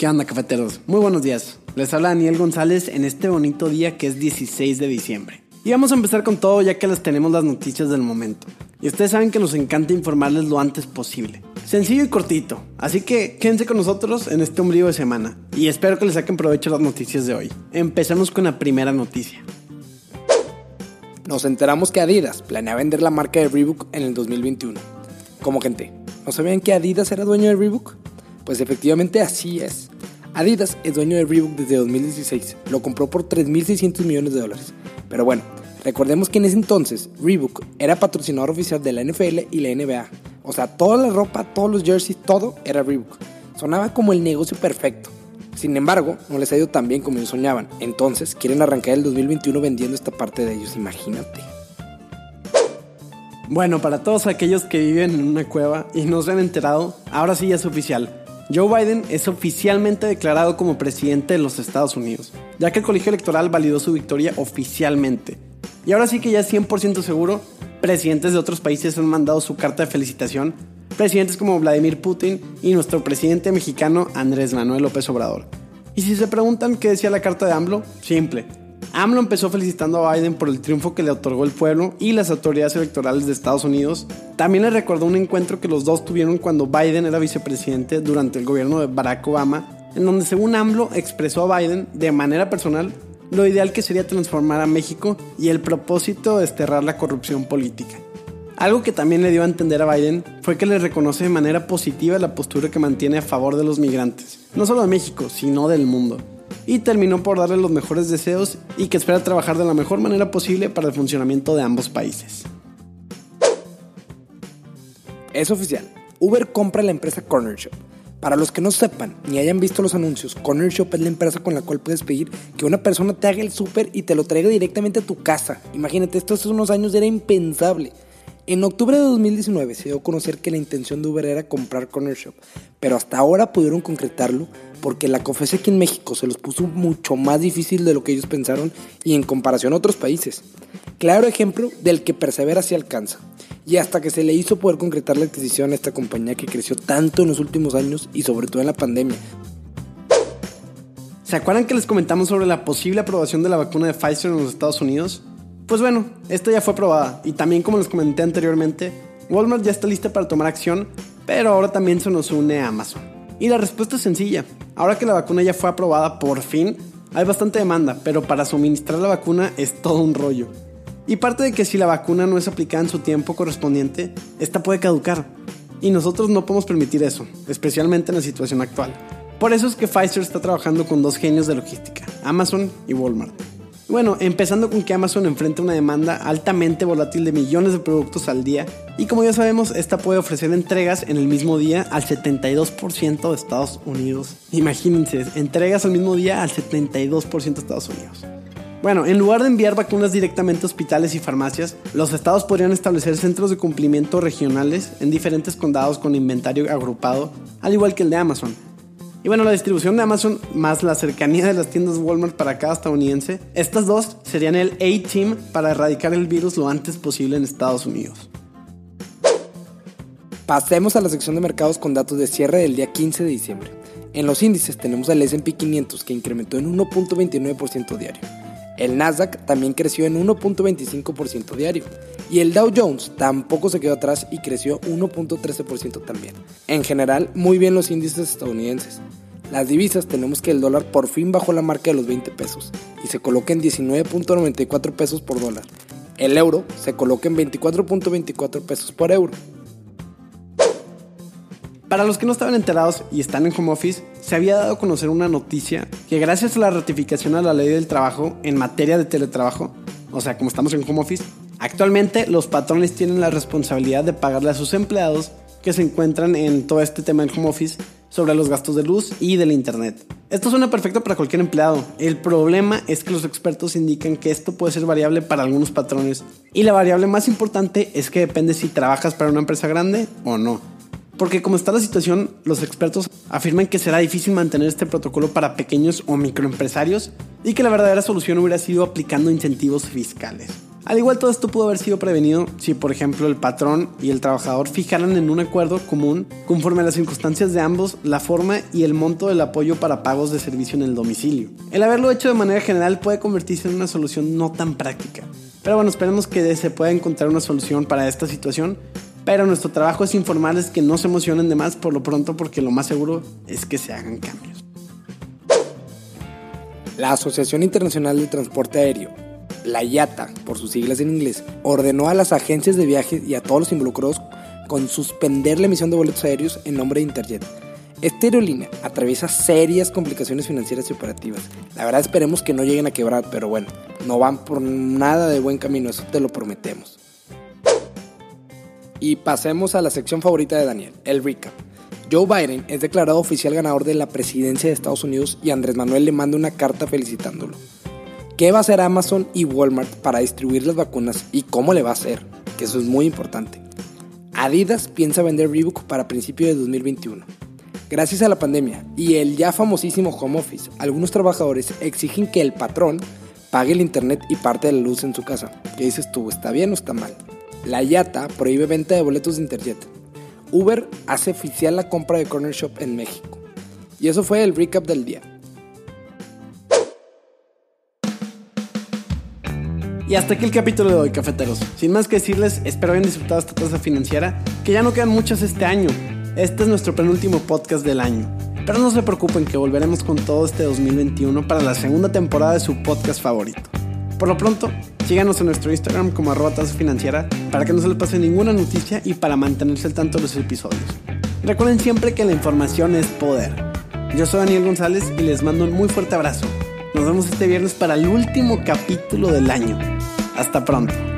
¿Qué onda, cafeteros? Muy buenos días. Les habla Daniel González en este bonito día que es 16 de diciembre. Y vamos a empezar con todo ya que les tenemos las noticias del momento. Y ustedes saben que nos encanta informarles lo antes posible. Sencillo y cortito. Así que quédense con nosotros en este ombligo de semana. Y espero que les saquen provecho las noticias de hoy. Empecemos con la primera noticia. Nos enteramos que Adidas planea vender la marca de Reebok en el 2021. Como gente, ¿no sabían que Adidas era dueño de Reebok? Pues efectivamente así es. Adidas es dueño de Reebok desde 2016. Lo compró por 3.600 millones de dólares. Pero bueno, recordemos que en ese entonces Reebok era patrocinador oficial de la NFL y la NBA. O sea, toda la ropa, todos los jerseys, todo era Reebok. Sonaba como el negocio perfecto. Sin embargo, no les ha ido tan bien como ellos soñaban. Entonces, quieren arrancar el 2021 vendiendo esta parte de ellos, imagínate. Bueno, para todos aquellos que viven en una cueva y no se han enterado, ahora sí ya es oficial. Joe Biden es oficialmente declarado como presidente de los Estados Unidos, ya que el colegio electoral validó su victoria oficialmente. Y ahora sí que ya es 100% seguro, presidentes de otros países han mandado su carta de felicitación, presidentes como Vladimir Putin y nuestro presidente mexicano Andrés Manuel López Obrador. Y si se preguntan qué decía la carta de AMLO, simple, AMLO empezó felicitando a Biden por el triunfo que le otorgó el pueblo y las autoridades electorales de Estados Unidos. También le recordó un encuentro que los dos tuvieron cuando Biden era vicepresidente durante el gobierno de Barack Obama, en donde según AMLO expresó a Biden de manera personal lo ideal que sería transformar a México y el propósito de desterrar la corrupción política. Algo que también le dio a entender a Biden fue que le reconoce de manera positiva la postura que mantiene a favor de los migrantes, no solo de México, sino del mundo y terminó por darle los mejores deseos y que espera trabajar de la mejor manera posible para el funcionamiento de ambos países. Es oficial, Uber compra la empresa Corner Shop. Para los que no sepan ni hayan visto los anuncios, Corner Shop es la empresa con la cual puedes pedir que una persona te haga el súper y te lo traiga directamente a tu casa. Imagínate, esto hace unos años era impensable. En octubre de 2019 se dio a conocer que la intención de Uber era comprar Corner Shop, pero hasta ahora pudieron concretarlo porque la COFESE aquí en México se los puso mucho más difícil de lo que ellos pensaron y en comparación a otros países. Claro ejemplo del que persevera si alcanza. Y hasta que se le hizo poder concretar la adquisición a esta compañía que creció tanto en los últimos años y sobre todo en la pandemia. ¿Se acuerdan que les comentamos sobre la posible aprobación de la vacuna de Pfizer en los Estados Unidos? Pues bueno, esta ya fue aprobada y también como les comenté anteriormente, Walmart ya está lista para tomar acción, pero ahora también se nos une a Amazon. Y la respuesta es sencilla. Ahora que la vacuna ya fue aprobada por fin, hay bastante demanda, pero para suministrar la vacuna es todo un rollo. Y parte de que si la vacuna no es aplicada en su tiempo correspondiente, esta puede caducar. Y nosotros no podemos permitir eso, especialmente en la situación actual. Por eso es que Pfizer está trabajando con dos genios de logística, Amazon y Walmart. Bueno, empezando con que Amazon enfrenta una demanda altamente volátil de millones de productos al día y como ya sabemos, esta puede ofrecer entregas en el mismo día al 72% de Estados Unidos. Imagínense, entregas al mismo día al 72% de Estados Unidos. Bueno, en lugar de enviar vacunas directamente a hospitales y farmacias, los estados podrían establecer centros de cumplimiento regionales en diferentes condados con inventario agrupado, al igual que el de Amazon, y bueno, la distribución de Amazon más la cercanía de las tiendas Walmart para cada estadounidense, estas dos serían el A-Team para erradicar el virus lo antes posible en Estados Unidos. Pasemos a la sección de mercados con datos de cierre del día 15 de diciembre. En los índices tenemos al S&P 500 que incrementó en 1.29% diario. El Nasdaq también creció en 1.25% diario. Y el Dow Jones tampoco se quedó atrás y creció 1.13% también. En general, muy bien los índices estadounidenses. Las divisas tenemos que el dólar por fin bajó la marca de los 20 pesos y se coloca en 19.94 pesos por dólar. El euro se coloca en 24.24 pesos por euro. Para los que no estaban enterados y están en home office, se había dado a conocer una noticia que gracias a la ratificación a la ley del trabajo en materia de teletrabajo, o sea, como estamos en home office, actualmente los patrones tienen la responsabilidad de pagarle a sus empleados que se encuentran en todo este tema en home office sobre los gastos de luz y del internet. Esto suena perfecto para cualquier empleado. El problema es que los expertos indican que esto puede ser variable para algunos patrones y la variable más importante es que depende si trabajas para una empresa grande o no. Porque como está la situación, los expertos afirman que será difícil mantener este protocolo para pequeños o microempresarios y que la verdadera solución hubiera sido aplicando incentivos fiscales. Al igual todo esto pudo haber sido prevenido si por ejemplo el patrón y el trabajador fijaran en un acuerdo común conforme a las circunstancias de ambos la forma y el monto del apoyo para pagos de servicio en el domicilio. El haberlo hecho de manera general puede convertirse en una solución no tan práctica. Pero bueno, esperemos que se pueda encontrar una solución para esta situación pero nuestro trabajo es informarles que no se emocionen de más por lo pronto porque lo más seguro es que se hagan cambios. La Asociación Internacional de Transporte Aéreo, la IATA por sus siglas en inglés, ordenó a las agencias de viajes y a todos los involucrados con suspender la emisión de boletos aéreos en nombre de Interjet. Esta aerolínea atraviesa serias complicaciones financieras y operativas. La verdad esperemos que no lleguen a quebrar, pero bueno, no van por nada de buen camino, eso te lo prometemos. Y pasemos a la sección favorita de Daniel, el recap. Joe Biden es declarado oficial ganador de la presidencia de Estados Unidos y Andrés Manuel le manda una carta felicitándolo. ¿Qué va a hacer Amazon y Walmart para distribuir las vacunas y cómo le va a hacer? Que eso es muy importante. Adidas piensa vender Reebok para principios de 2021. Gracias a la pandemia y el ya famosísimo home office, algunos trabajadores exigen que el patrón pague el internet y parte de la luz en su casa. ¿Qué dices tú? ¿Está bien o está mal? La IATA prohíbe venta de boletos de Interjet. Uber hace oficial la compra de Corner Shop en México. Y eso fue el recap del día. Y hasta aquí el capítulo de hoy, cafeteros. Sin más que decirles, espero hayan disfrutado esta tasa financiera, que ya no quedan muchas este año. Este es nuestro penúltimo podcast del año. Pero no se preocupen que volveremos con todo este 2021 para la segunda temporada de su podcast favorito. Por lo pronto, síganos en nuestro Instagram como arroba tasa financiera para que no se les pase ninguna noticia y para mantenerse al tanto de los episodios. Recuerden siempre que la información es poder. Yo soy Daniel González y les mando un muy fuerte abrazo. Nos vemos este viernes para el último capítulo del año. Hasta pronto.